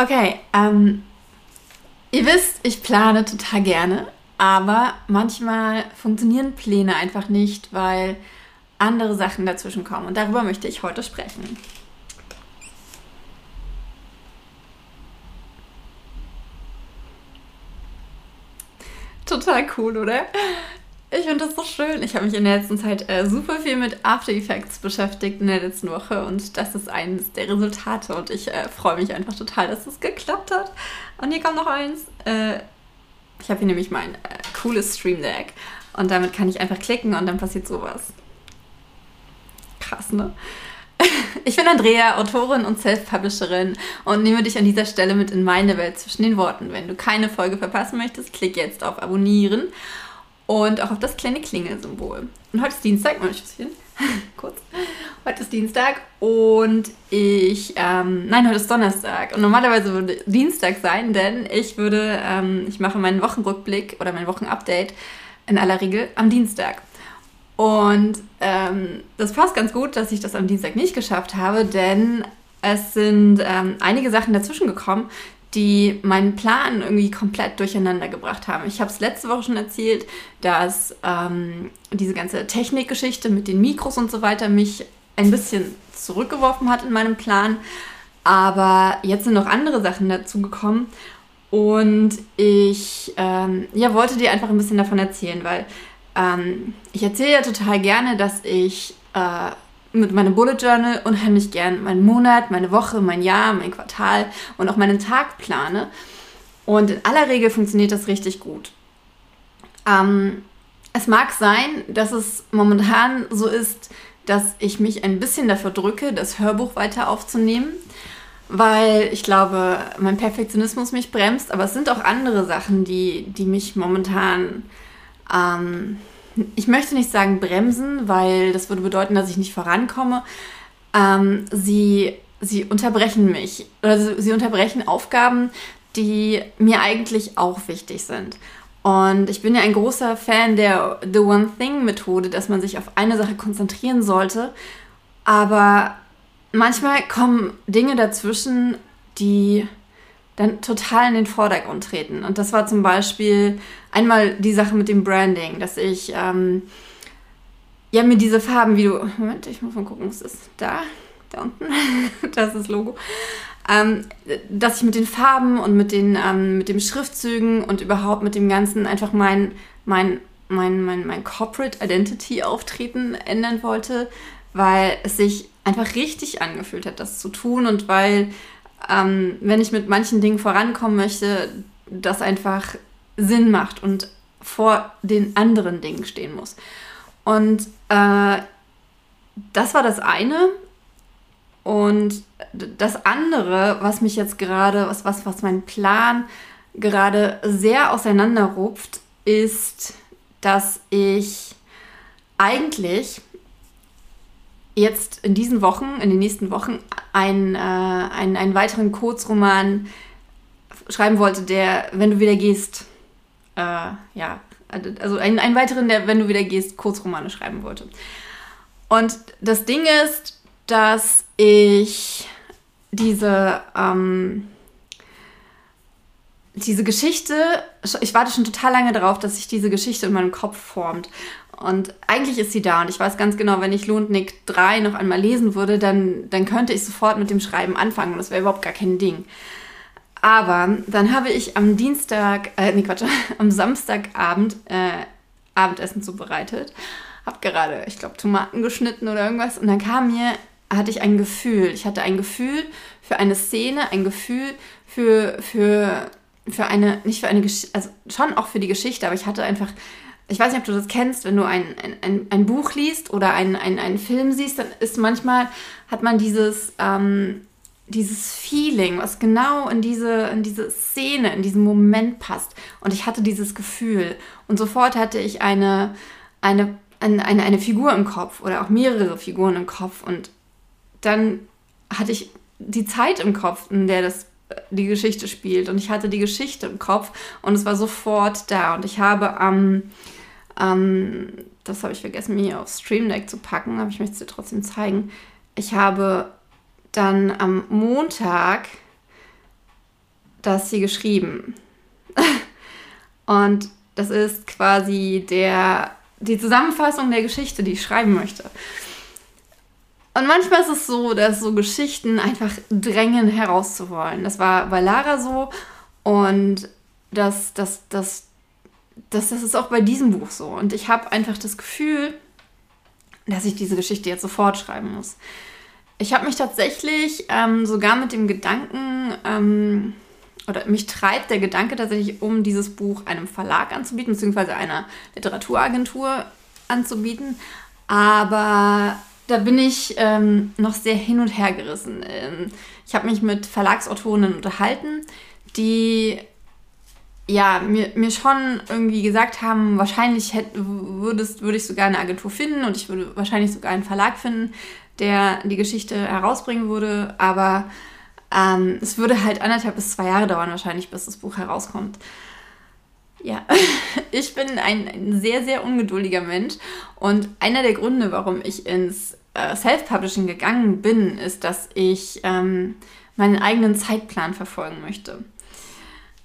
Okay, ähm, ihr wisst, ich plane total gerne, aber manchmal funktionieren Pläne einfach nicht, weil andere Sachen dazwischen kommen. Und darüber möchte ich heute sprechen. Total cool, oder? Ich finde das so schön. Ich habe mich in der letzten Zeit äh, super viel mit After Effects beschäftigt in der letzten Woche und das ist eines der Resultate und ich äh, freue mich einfach total, dass das geklappt hat. Und hier kommt noch eins. Äh, ich habe hier nämlich mein äh, cooles Stream Deck und damit kann ich einfach klicken und dann passiert sowas. Krass, ne? Ich bin Andrea, Autorin und Self-Publisherin und nehme dich an dieser Stelle mit in meine Welt zwischen den Worten. Wenn du keine Folge verpassen möchtest, klick jetzt auf Abonnieren und auch auf das kleine Klingelsymbol. Und heute ist Dienstag, mal ein kurz. Heute ist Dienstag und ich, ähm, nein, heute ist Donnerstag und normalerweise würde Dienstag sein, denn ich würde, ähm, ich mache meinen Wochenrückblick oder mein Wochenupdate in aller Regel am Dienstag. Und ähm, das passt ganz gut, dass ich das am Dienstag nicht geschafft habe, denn es sind ähm, einige Sachen dazwischen gekommen, die meinen Plan irgendwie komplett durcheinander gebracht haben. Ich habe es letzte Woche schon erzählt, dass ähm, diese ganze Technikgeschichte mit den Mikros und so weiter mich ein bisschen zurückgeworfen hat in meinem Plan. Aber jetzt sind noch andere Sachen dazu gekommen und ich ähm, ja, wollte dir einfach ein bisschen davon erzählen, weil ähm, ich erzähle ja total gerne, dass ich äh, mit meinem Bullet Journal unheimlich gern meinen Monat, meine Woche, mein Jahr, mein Quartal und auch meinen Tag plane. Und in aller Regel funktioniert das richtig gut. Ähm, es mag sein, dass es momentan so ist, dass ich mich ein bisschen dafür drücke, das Hörbuch weiter aufzunehmen, weil ich glaube, mein Perfektionismus mich bremst, aber es sind auch andere Sachen, die, die mich momentan ähm, ich möchte nicht sagen bremsen, weil das würde bedeuten, dass ich nicht vorankomme. Ähm, sie, sie unterbrechen mich oder sie, sie unterbrechen Aufgaben, die mir eigentlich auch wichtig sind. Und ich bin ja ein großer Fan der The One Thing Methode, dass man sich auf eine Sache konzentrieren sollte. Aber manchmal kommen Dinge dazwischen, die dann total in den Vordergrund treten. Und das war zum Beispiel einmal die Sache mit dem Branding, dass ich ähm, ja mir diese Farben, wie du. Moment, ich muss mal gucken, was ist da? Da unten. das ist das Logo. Ähm, dass ich mit den Farben und mit den ähm, mit dem Schriftzügen und überhaupt mit dem Ganzen einfach mein, mein, mein, mein, mein Corporate Identity Auftreten ändern wollte, weil es sich einfach richtig angefühlt hat, das zu tun und weil ähm, wenn ich mit manchen Dingen vorankommen möchte, das einfach Sinn macht und vor den anderen Dingen stehen muss. Und äh, das war das eine. Und das andere, was mich jetzt gerade, was, was, was mein Plan gerade sehr auseinanderrupft, ist, dass ich eigentlich jetzt in diesen Wochen, in den nächsten Wochen, ein, äh, einen, einen weiteren Kurzroman schreiben wollte, der, wenn du wieder gehst, äh, ja, also einen, einen weiteren, der, wenn du wieder gehst, Kurzromane schreiben wollte. Und das Ding ist, dass ich diese, ähm, diese Geschichte, ich warte schon total lange darauf, dass sich diese Geschichte in meinem Kopf formt. Und eigentlich ist sie da und ich weiß ganz genau, wenn ich Lundnick 3 noch einmal lesen würde, dann, dann könnte ich sofort mit dem Schreiben anfangen und das wäre überhaupt gar kein Ding. Aber dann habe ich am Dienstag, äh, nee, Quatsch, am Samstagabend äh, Abendessen zubereitet. Hab gerade, ich glaube, Tomaten geschnitten oder irgendwas und dann kam mir, hatte ich ein Gefühl. Ich hatte ein Gefühl für eine Szene, ein Gefühl für, für, für eine, nicht für eine Geschichte, also schon auch für die Geschichte, aber ich hatte einfach ich weiß nicht, ob du das kennst, wenn du ein, ein, ein Buch liest oder einen ein Film siehst, dann ist manchmal, hat man dieses, ähm, dieses Feeling, was genau in diese, in diese Szene, in diesen Moment passt. Und ich hatte dieses Gefühl. Und sofort hatte ich eine, eine, eine, eine, eine Figur im Kopf oder auch mehrere Figuren im Kopf. Und dann hatte ich die Zeit im Kopf, in der das die Geschichte spielt. Und ich hatte die Geschichte im Kopf und es war sofort da. Und ich habe am ähm, ähm, das habe ich vergessen, mir hier auf Stream Deck zu packen, aber ich möchte es dir trotzdem zeigen. Ich habe dann am Montag das hier geschrieben. Und das ist quasi der, die Zusammenfassung der Geschichte, die ich schreiben möchte. Und manchmal ist es so, dass so Geschichten einfach drängen herauszuwollen. Das war bei Lara so und das, das, das, das, das ist auch bei diesem Buch so. Und ich habe einfach das Gefühl, dass ich diese Geschichte jetzt sofort schreiben muss. Ich habe mich tatsächlich ähm, sogar mit dem Gedanken, ähm, oder mich treibt der Gedanke tatsächlich, um dieses Buch einem Verlag anzubieten, beziehungsweise einer Literaturagentur anzubieten. Aber da bin ich ähm, noch sehr hin und her gerissen. Ähm, ich habe mich mit Verlagsautorinnen unterhalten, die ja, mir, mir schon irgendwie gesagt haben, wahrscheinlich hätt, würdest, würde ich sogar eine Agentur finden und ich würde wahrscheinlich sogar einen Verlag finden, der die Geschichte herausbringen würde. Aber ähm, es würde halt anderthalb bis zwei Jahre dauern wahrscheinlich, bis das Buch herauskommt. Ja, ich bin ein, ein sehr, sehr ungeduldiger Mensch und einer der Gründe, warum ich ins äh, Self-Publishing gegangen bin, ist, dass ich ähm, meinen eigenen Zeitplan verfolgen möchte.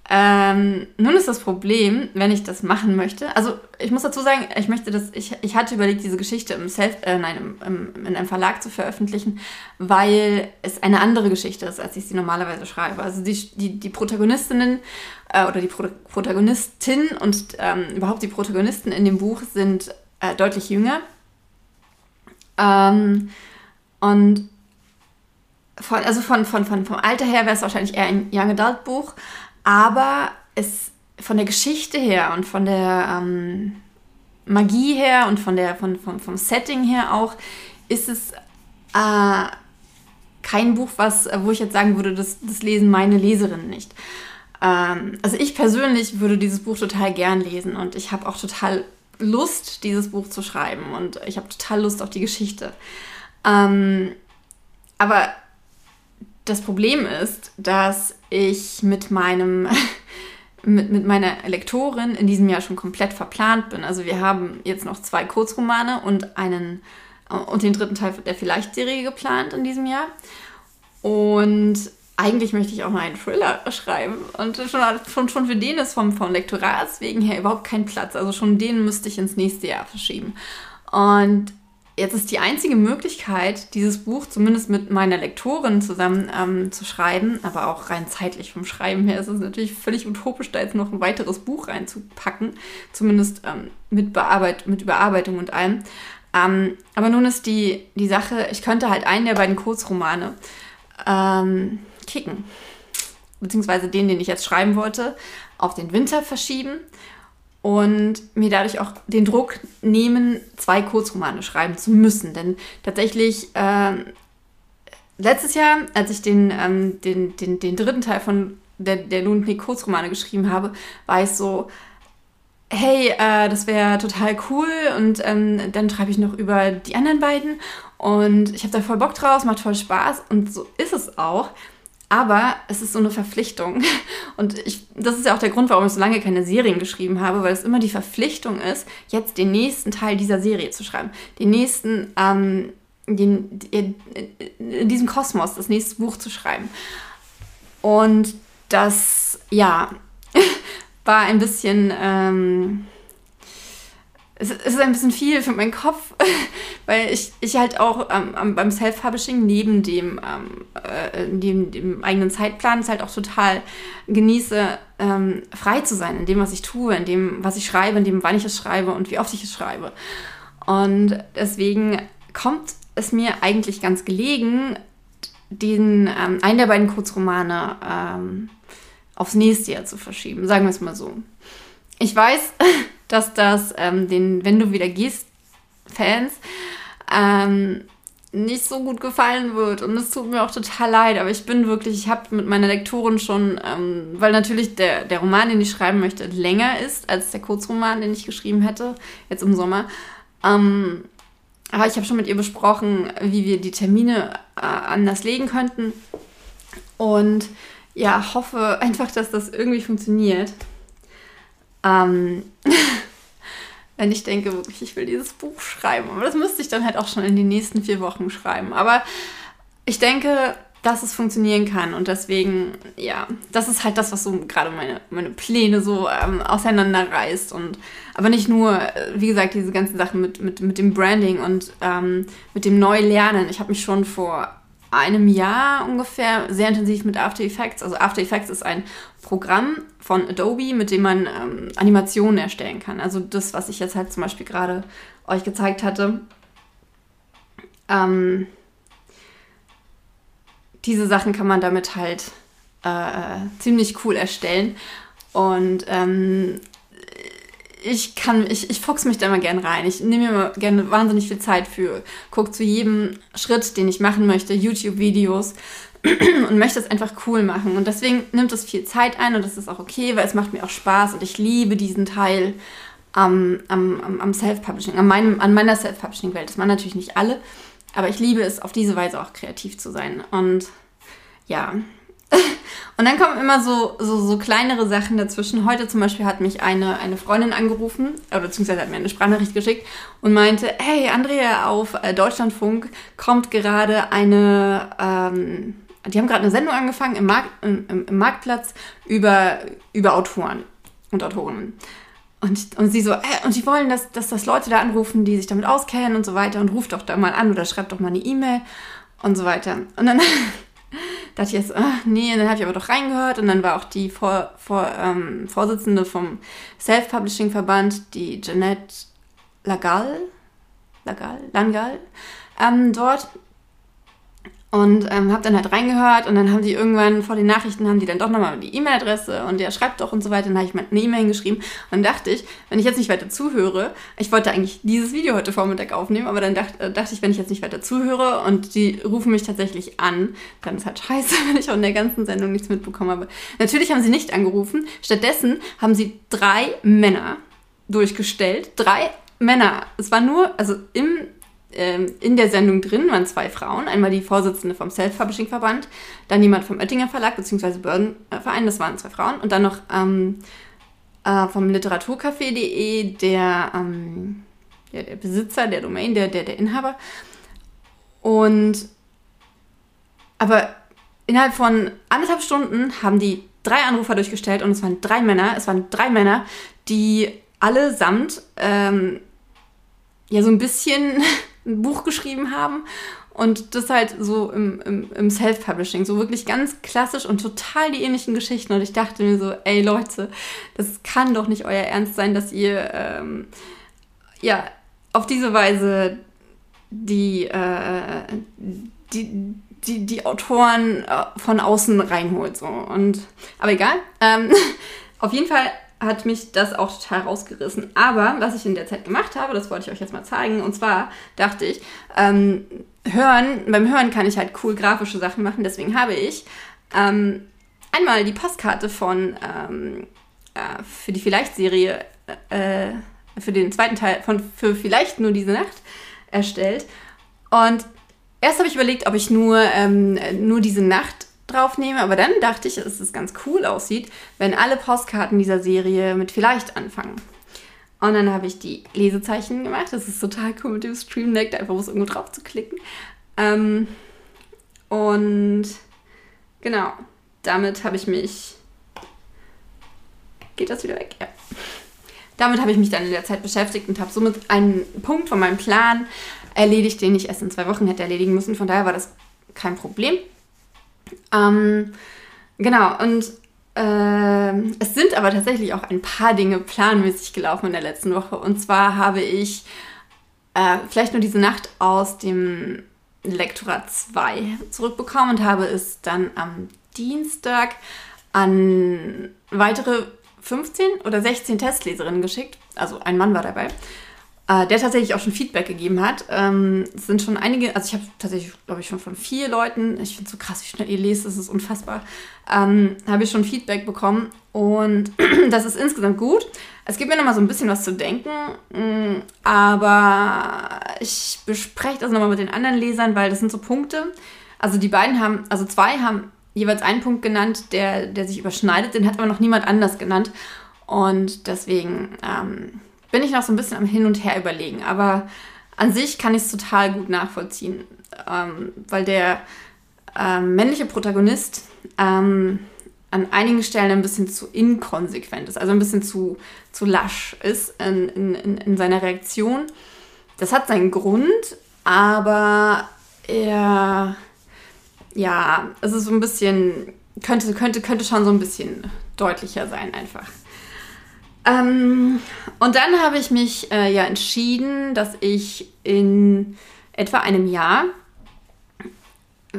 Ähm, nun ist das Problem, wenn ich das machen möchte. Also ich muss dazu sagen, ich möchte das, ich, ich hatte überlegt, diese Geschichte im Self, äh, nein, im, im, in einem Verlag zu veröffentlichen, weil es eine andere Geschichte ist, als ich sie normalerweise schreibe. Also die, die, die Protagonistinnen äh, oder die Pro Protagonistin und ähm, überhaupt die Protagonisten in dem Buch sind äh, deutlich jünger. Ähm, und von, also von, von, von, vom Alter her wäre es wahrscheinlich eher ein Young Adult Buch. Aber es von der Geschichte her und von der ähm, Magie her und von der, von, von, vom Setting her auch, ist es äh, kein Buch, was, wo ich jetzt sagen würde, das, das lesen meine Leserinnen nicht. Ähm, also ich persönlich würde dieses Buch total gern lesen und ich habe auch total Lust, dieses Buch zu schreiben und ich habe total Lust auf die Geschichte. Ähm, aber das Problem ist, dass ich mit meinem mit, mit meiner Lektorin in diesem Jahr schon komplett verplant bin. Also wir haben jetzt noch zwei Kurzromane und einen und den dritten Teil der Vielleicht-Serie geplant in diesem Jahr. Und eigentlich möchte ich auch noch einen Thriller schreiben. Und schon, schon, schon für den ist vom, vom Lektorats wegen her überhaupt kein Platz. Also schon den müsste ich ins nächste Jahr verschieben. Und Jetzt ist die einzige Möglichkeit, dieses Buch zumindest mit meiner Lektorin zusammen ähm, zu schreiben, aber auch rein zeitlich vom Schreiben her ist es natürlich völlig utopisch, da jetzt noch ein weiteres Buch reinzupacken, zumindest ähm, mit, Bearbeit mit Überarbeitung und allem. Ähm, aber nun ist die, die Sache, ich könnte halt einen der beiden Kurzromane ähm, kicken, beziehungsweise den, den ich jetzt schreiben wollte, auf den Winter verschieben und mir dadurch auch den Druck nehmen, zwei Kurzromane schreiben zu müssen. Denn tatsächlich, äh, letztes Jahr, als ich den, ähm, den, den, den dritten Teil von der, der Lundnick Kurzromane geschrieben habe, war ich so, hey, äh, das wäre total cool und ähm, dann schreibe ich noch über die anderen beiden und ich habe da voll Bock drauf, macht voll Spaß und so ist es auch. Aber es ist so eine Verpflichtung. Und ich, das ist ja auch der Grund, warum ich so lange keine Serien geschrieben habe, weil es immer die Verpflichtung ist, jetzt den nächsten Teil dieser Serie zu schreiben. Den nächsten, ähm, den, in diesem Kosmos das nächste Buch zu schreiben. Und das, ja, war ein bisschen. Ähm, es, ist ein bisschen viel für meinen Kopf, weil ich, ich halt auch ähm, beim Self-Publishing neben dem, ähm, äh, dem, dem, eigenen Zeitplan es halt auch total genieße, ähm, frei zu sein in dem, was ich tue, in dem, was ich schreibe, in dem, wann ich es schreibe und wie oft ich es schreibe. Und deswegen kommt es mir eigentlich ganz gelegen, den, ähm, einen der beiden Kurzromane ähm, aufs nächste Jahr zu verschieben, sagen wir es mal so. Ich weiß, dass das ähm, den Wenn du wieder gehst Fans ähm, nicht so gut gefallen wird. Und es tut mir auch total leid, aber ich bin wirklich, ich habe mit meiner Lektorin schon, ähm, weil natürlich der, der Roman, den ich schreiben möchte, länger ist als der Kurzroman, den ich geschrieben hätte, jetzt im Sommer. Ähm, aber ich habe schon mit ihr besprochen, wie wir die Termine äh, anders legen könnten. Und ja, hoffe einfach, dass das irgendwie funktioniert. Ähm, wenn ich denke, wirklich, ich will dieses Buch schreiben. Aber das müsste ich dann halt auch schon in den nächsten vier Wochen schreiben. Aber ich denke, dass es funktionieren kann. Und deswegen, ja, das ist halt das, was so gerade meine, meine Pläne so ähm, auseinanderreißt. Und aber nicht nur, äh, wie gesagt, diese ganzen Sachen mit, mit, mit dem Branding und ähm, mit dem Neulernen. Ich habe mich schon vor einem Jahr ungefähr sehr intensiv mit After Effects. Also After Effects ist ein Programm von Adobe, mit dem man ähm, Animationen erstellen kann. Also das, was ich jetzt halt zum Beispiel gerade euch gezeigt hatte. Ähm, diese Sachen kann man damit halt äh, ziemlich cool erstellen. Und ähm, ich kann, ich, ich fuchs mich da immer gern rein. Ich nehme mir gerne wahnsinnig viel Zeit für, gucke zu jedem Schritt, den ich machen möchte, YouTube-Videos und möchte es einfach cool machen. Und deswegen nimmt es viel Zeit ein und das ist auch okay, weil es macht mir auch Spaß und ich liebe diesen Teil am, am, am Self-Publishing, an, an meiner Self-Publishing-Welt. Das machen natürlich nicht alle, aber ich liebe es, auf diese Weise auch kreativ zu sein. Und ja. Und dann kommen immer so, so, so kleinere Sachen dazwischen. Heute zum Beispiel hat mich eine, eine Freundin angerufen, oder beziehungsweise hat mir eine Sprachnachricht geschickt und meinte, hey Andrea, auf äh, Deutschlandfunk kommt gerade eine, ähm, die haben gerade eine Sendung angefangen im, Markt, im, im, Marktplatz über, über Autoren und Autorinnen. Und, und sie so, äh, und die wollen, dass, dass das Leute da anrufen, die sich damit auskennen und so weiter und ruft doch da mal an oder schreibt doch mal eine E-Mail und so weiter. Und dann dachte ich jetzt, ach, nee, und dann habe ich aber doch reingehört und dann war auch die Vor, Vor, ähm, Vorsitzende vom Self-Publishing-Verband, die Jeanette Lagal, Lagal, Langal, ähm, dort und ähm, habe dann halt reingehört und dann haben die irgendwann vor den Nachrichten haben die dann doch nochmal die E-Mail-Adresse und der schreibt doch und so weiter. Dann habe ich mal eine E-Mail hingeschrieben und dachte ich, wenn ich jetzt nicht weiter zuhöre, ich wollte eigentlich dieses Video heute Vormittag aufnehmen, aber dann dacht, äh, dachte ich, wenn ich jetzt nicht weiter zuhöre und die rufen mich tatsächlich an, dann ist halt scheiße, wenn ich auch in der ganzen Sendung nichts mitbekommen habe. Natürlich haben sie nicht angerufen. Stattdessen haben sie drei Männer durchgestellt. Drei Männer. Es war nur, also im ähm, in der Sendung drin waren zwei Frauen. Einmal die Vorsitzende vom Self-Publishing-Verband, dann jemand vom Oettinger Verlag bzw. Bördenverein, das waren zwei Frauen. Und dann noch ähm, äh, vom Literaturcafé.de der, ähm, der, der, Besitzer der Domain, der, der, der Inhaber. Und aber innerhalb von anderthalb Stunden haben die drei Anrufer durchgestellt und es waren drei Männer. Es waren drei Männer, die allesamt ähm, ja so ein bisschen ein Buch geschrieben haben und das halt so im, im, im Self-Publishing, so wirklich ganz klassisch und total die ähnlichen Geschichten. Und ich dachte mir so, ey Leute, das kann doch nicht euer Ernst sein, dass ihr ähm, ja auf diese Weise die, äh, die, die, die Autoren äh, von außen reinholt. So. Und, aber egal. Ähm, auf jeden Fall hat mich das auch total rausgerissen. Aber was ich in der Zeit gemacht habe, das wollte ich euch jetzt mal zeigen. Und zwar dachte ich, ähm, hören, beim Hören kann ich halt cool grafische Sachen machen. Deswegen habe ich ähm, einmal die Postkarte von ähm, äh, für die Vielleicht-Serie, äh, für den zweiten Teil von für Vielleicht nur diese Nacht erstellt. Und erst habe ich überlegt, ob ich nur, ähm, nur diese Nacht draufnehme, aber dann dachte ich, dass es ganz cool aussieht, wenn alle Postkarten dieser Serie mit vielleicht anfangen. Und dann habe ich die Lesezeichen gemacht. Das ist total cool mit dem Stream Deck, da einfach muss irgendwo drauf zu klicken. Ähm, und genau, damit habe ich mich. Geht das wieder weg? Ja. Damit habe ich mich dann in der Zeit beschäftigt und habe somit einen Punkt von meinem Plan erledigt, den ich erst in zwei Wochen hätte erledigen müssen. Von daher war das kein Problem. Ähm, genau, und äh, es sind aber tatsächlich auch ein paar Dinge planmäßig gelaufen in der letzten Woche. Und zwar habe ich äh, vielleicht nur diese Nacht aus dem Lektorat 2 zurückbekommen und habe es dann am Dienstag an weitere 15 oder 16 Testleserinnen geschickt. Also ein Mann war dabei äh, der tatsächlich auch schon Feedback gegeben hat. Ähm, es sind schon einige, also ich habe tatsächlich, glaube ich, schon von vier Leuten, ich finde es so krass, wie schnell ihr lest, das ist unfassbar, ähm, habe ich schon Feedback bekommen und das ist insgesamt gut. Es gibt mir nochmal so ein bisschen was zu denken, mm, aber ich bespreche das nochmal mit den anderen Lesern, weil das sind so Punkte. Also die beiden haben, also zwei haben jeweils einen Punkt genannt, der, der sich überschneidet, den hat aber noch niemand anders genannt. Und deswegen ähm, bin ich noch so ein bisschen am Hin und Her überlegen. Aber an sich kann ich es total gut nachvollziehen, ähm, weil der, ähm, männliche Protagonist ähm, an einigen Stellen ein bisschen zu inkonsequent ist, also ein bisschen zu, zu lasch ist in, in, in seiner Reaktion. Das hat seinen Grund, aber er, ja, es ist so ein bisschen, könnte, könnte, könnte schon so ein bisschen deutlicher sein einfach. Ähm, und dann habe ich mich äh, ja entschieden, dass ich in etwa einem Jahr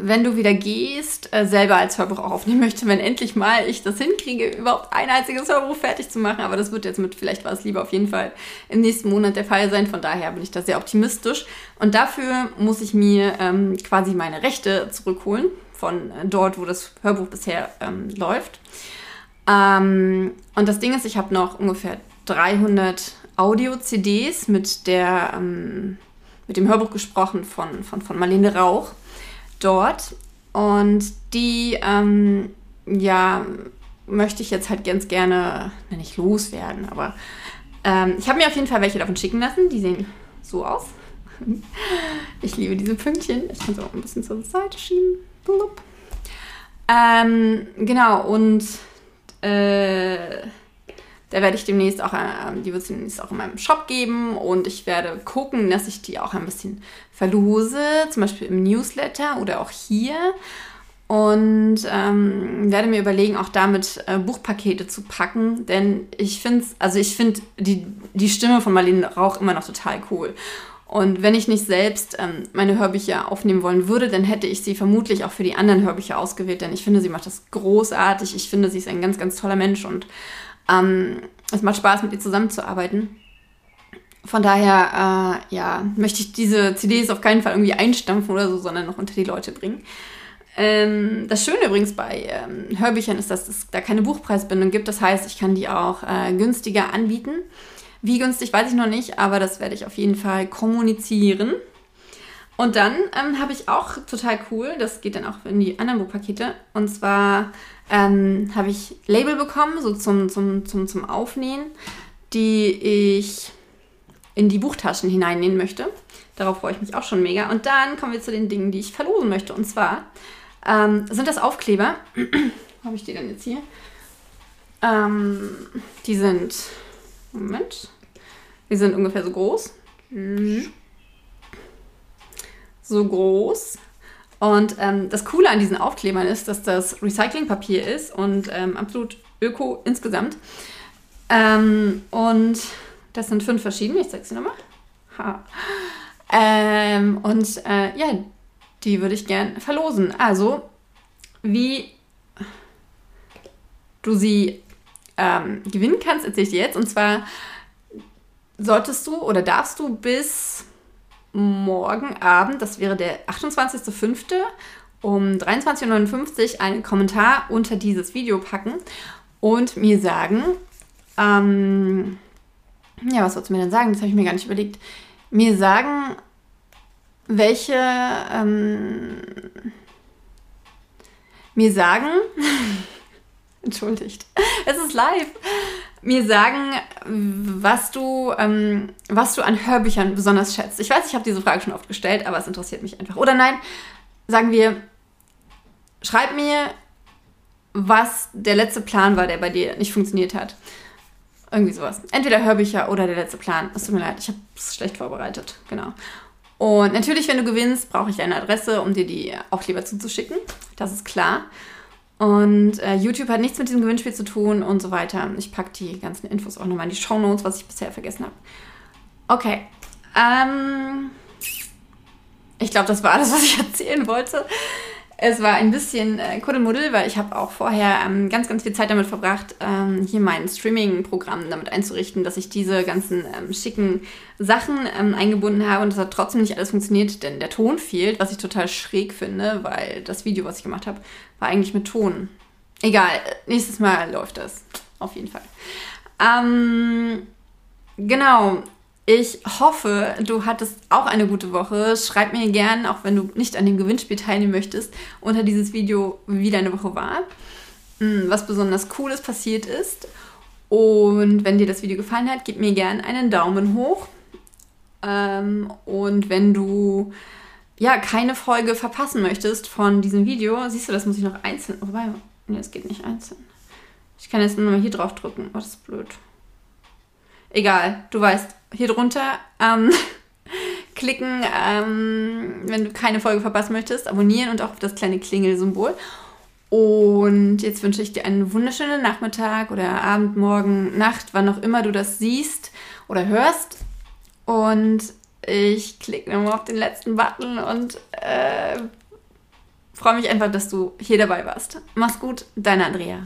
wenn du wieder gehst, äh, selber als Hörbuch auch aufnehmen möchte, wenn endlich mal ich das hinkriege, überhaupt ein einziges Hörbuch fertig zu machen. Aber das wird jetzt mit vielleicht was lieber auf jeden Fall im nächsten Monat der Fall sein. Von daher bin ich da sehr optimistisch. Und dafür muss ich mir ähm, quasi meine Rechte zurückholen von äh, dort, wo das Hörbuch bisher ähm, läuft. Ähm, und das Ding ist, ich habe noch ungefähr 300 Audio-CDs mit ähm, mit dem Hörbuch gesprochen von, von, von Marlene Rauch dort. Und die, ähm, ja, möchte ich jetzt halt ganz gerne, wenn nicht loswerden, aber ähm, ich habe mir auf jeden Fall welche davon schicken lassen. Die sehen so aus. Ich liebe diese Pünktchen. Ich kann sie auch ein bisschen zur Seite schieben. Ähm, genau, und äh, da werde ich demnächst auch, äh, die wird es demnächst auch in meinem Shop geben und ich werde gucken, dass ich die auch ein bisschen verlose, zum Beispiel im Newsletter oder auch hier. Und ähm, werde mir überlegen, auch damit äh, Buchpakete zu packen, denn ich finde also ich finde die, die Stimme von Marlene Rauch immer noch total cool. Und wenn ich nicht selbst ähm, meine Hörbücher aufnehmen wollen würde, dann hätte ich sie vermutlich auch für die anderen Hörbücher ausgewählt, denn ich finde, sie macht das großartig. Ich finde, sie ist ein ganz, ganz toller Mensch und ähm, es macht Spaß, mit ihr zusammenzuarbeiten. Von daher, äh, ja, möchte ich diese CDs auf keinen Fall irgendwie einstampfen oder so, sondern noch unter die Leute bringen. Ähm, das Schöne übrigens bei ähm, Hörbüchern ist, dass es da keine Buchpreisbindung gibt. Das heißt, ich kann die auch äh, günstiger anbieten. Wie günstig weiß ich noch nicht, aber das werde ich auf jeden Fall kommunizieren. Und dann ähm, habe ich auch total cool, das geht dann auch in die anderen Buchpakete. Und zwar ähm, habe ich Label bekommen, so zum, zum, zum, zum Aufnähen, die ich in die Buchtaschen hineinnähen möchte. Darauf freue ich mich auch schon mega. Und dann kommen wir zu den Dingen, die ich verlosen möchte. Und zwar ähm, sind das Aufkleber. Habe ich die denn jetzt hier? Ähm, die sind, Moment, die sind ungefähr so groß so groß. Und ähm, das Coole an diesen Aufklebern ist, dass das Recyclingpapier ist und ähm, absolut öko insgesamt. Ähm, und das sind fünf verschiedene. Ich zeige sie nochmal. Ähm, und äh, ja, die würde ich gern verlosen. Also, wie du sie ähm, gewinnen kannst, erzähle ich dir jetzt. Und zwar solltest du oder darfst du bis morgen Abend, das wäre der 28.05. um 23.59 Uhr einen Kommentar unter dieses Video packen und mir sagen, ähm, ja, was sollst du mir denn sagen? Das habe ich mir gar nicht überlegt. Mir sagen, welche, ähm, mir sagen, entschuldigt, es ist live, mir sagen, was du, ähm, was du an Hörbüchern besonders schätzt. Ich weiß, ich habe diese Frage schon oft gestellt, aber es interessiert mich einfach. Oder nein, sagen wir, schreib mir, was der letzte Plan war, der bei dir nicht funktioniert hat. Irgendwie sowas. Entweder Hörbücher oder der letzte Plan. Es tut mir leid, ich habe es schlecht vorbereitet. Genau. Und natürlich, wenn du gewinnst, brauche ich deine Adresse, um dir die Aufkleber zuzuschicken. Das ist klar. Und äh, YouTube hat nichts mit diesem Gewinnspiel zu tun und so weiter. Ich packe die ganzen Infos auch nochmal in die Show Notes, was ich bisher vergessen habe. Okay. Ähm, ich glaube, das war alles, was ich erzählen wollte. Es war ein bisschen äh, Kuddelmuddel, weil ich habe auch vorher ähm, ganz, ganz viel Zeit damit verbracht, ähm, hier mein Streaming-Programm damit einzurichten, dass ich diese ganzen ähm, schicken Sachen ähm, eingebunden habe und es hat trotzdem nicht alles funktioniert, denn der Ton fehlt, was ich total schräg finde, weil das Video, was ich gemacht habe, war eigentlich mit Ton. Egal, nächstes Mal läuft das. Auf jeden Fall. Ähm, genau, ich hoffe, du hattest auch eine gute Woche. Schreib mir gern, auch wenn du nicht an dem Gewinnspiel teilnehmen möchtest, unter dieses Video, wie deine Woche war, hm, was besonders Cooles passiert ist. Und wenn dir das Video gefallen hat, gib mir gern einen Daumen hoch. Ähm, und wenn du ja, keine Folge verpassen möchtest von diesem Video, siehst du, das muss ich noch einzeln. Wobei, nee, das geht nicht einzeln. Ich kann jetzt nur mal hier drauf drücken. Oh, das ist blöd. Egal, du weißt, hier drunter ähm, klicken, ähm, wenn du keine Folge verpassen möchtest, abonnieren und auch auf das kleine Klingelsymbol. Und jetzt wünsche ich dir einen wunderschönen Nachmittag oder Abend, Morgen, Nacht, wann auch immer du das siehst oder hörst. Und ich klicke nochmal auf den letzten Button und äh, freue mich einfach, dass du hier dabei warst. Mach's gut, deine Andrea.